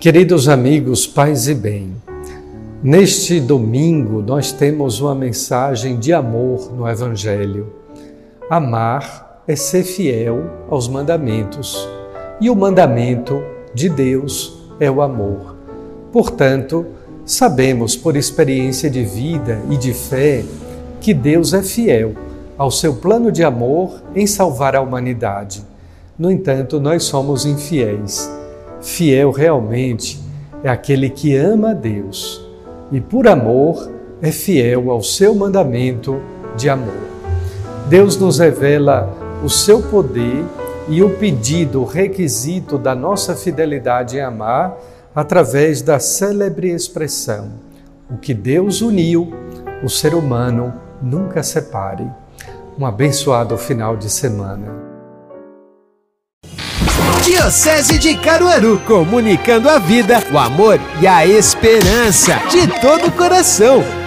Queridos amigos, paz e bem, neste domingo nós temos uma mensagem de amor no Evangelho. Amar é ser fiel aos mandamentos e o mandamento de Deus é o amor. Portanto, sabemos por experiência de vida e de fé que Deus é fiel ao seu plano de amor em salvar a humanidade. No entanto, nós somos infiéis Fiel realmente é aquele que ama a Deus e, por amor, é fiel ao seu mandamento de amor. Deus nos revela o seu poder e o pedido, o requisito da nossa fidelidade em amar através da célebre expressão: o que Deus uniu, o ser humano nunca separe. Um abençoado final de semana. Diocese de Caruaru, comunicando a vida, o amor e a esperança de todo o coração.